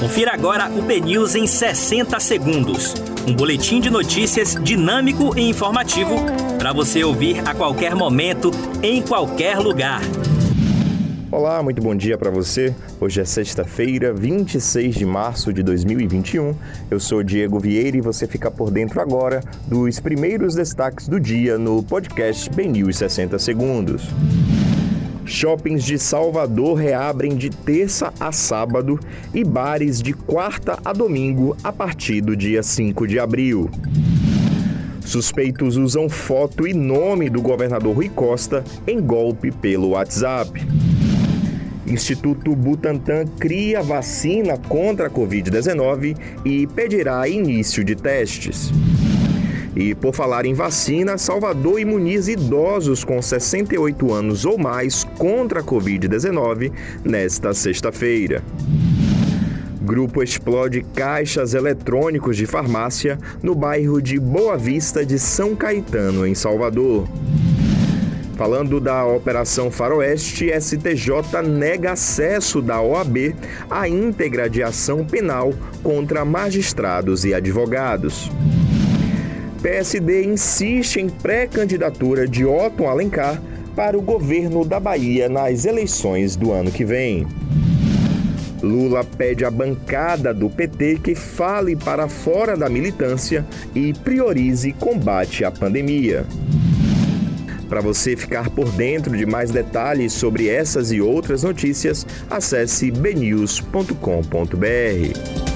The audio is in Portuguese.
Confira agora o BNews em 60 segundos. Um boletim de notícias dinâmico e informativo para você ouvir a qualquer momento, em qualquer lugar. Olá, muito bom dia para você. Hoje é sexta-feira, 26 de março de 2021. Eu sou Diego Vieira e você fica por dentro agora dos primeiros destaques do dia no podcast BNews 60 Segundos. Shoppings de Salvador reabrem de terça a sábado e bares de quarta a domingo a partir do dia 5 de abril. Suspeitos usam foto e nome do governador Rui Costa em golpe pelo WhatsApp. Instituto Butantan cria vacina contra a Covid-19 e pedirá início de testes. E por falar em vacina, Salvador imuniza idosos com 68 anos ou mais contra a Covid-19 nesta sexta-feira. Grupo explode caixas eletrônicos de farmácia no bairro de Boa Vista de São Caetano, em Salvador. Falando da Operação Faroeste, STJ nega acesso da OAB à íntegra de ação penal contra magistrados e advogados. PSD insiste em pré-candidatura de Otton Alencar para o governo da Bahia nas eleições do ano que vem. Lula pede à bancada do PT que fale para fora da militância e priorize combate à pandemia. Para você ficar por dentro de mais detalhes sobre essas e outras notícias, acesse bnews.com.br.